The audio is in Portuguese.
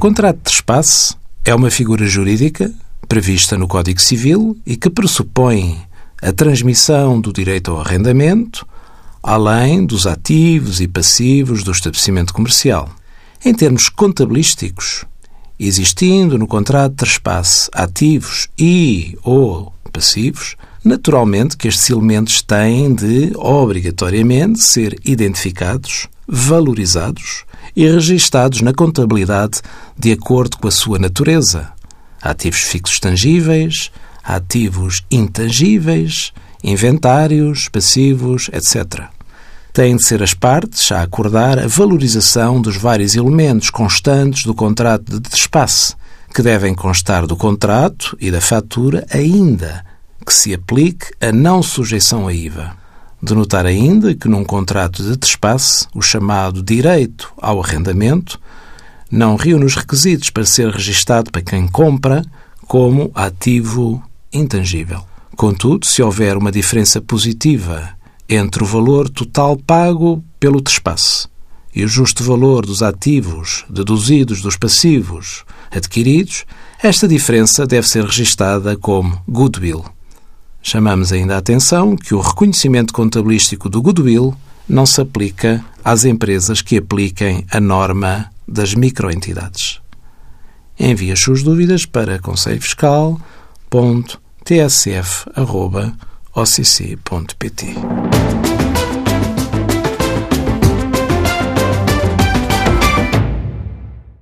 contrato de trespasse é uma figura jurídica prevista no Código Civil e que pressupõe a transmissão do direito ao arrendamento, além dos ativos e passivos do estabelecimento comercial. Em termos contabilísticos, existindo no contrato de trespasse ativos e ou passivos, naturalmente que estes elementos têm de, obrigatoriamente, ser identificados, valorizados e registados na contabilidade de acordo com a sua natureza. Ativos fixos tangíveis, ativos intangíveis, inventários, passivos, etc. Têm de ser as partes a acordar a valorização dos vários elementos constantes do contrato de despasse, que devem constar do contrato e da fatura ainda que se aplique a não sujeição a IVA. De notar ainda que num contrato de despasse, o chamado direito ao arrendamento não reúne os requisitos para ser registado para quem compra como ativo intangível. Contudo, se houver uma diferença positiva entre o valor total pago pelo despasse e o justo valor dos ativos deduzidos dos passivos adquiridos, esta diferença deve ser registada como goodwill. Chamamos ainda a atenção que o reconhecimento contabilístico do goodwill não se aplica às empresas que apliquem a norma das microentidades. Envie as suas dúvidas para conselhofiscal.tsf.occ.pt.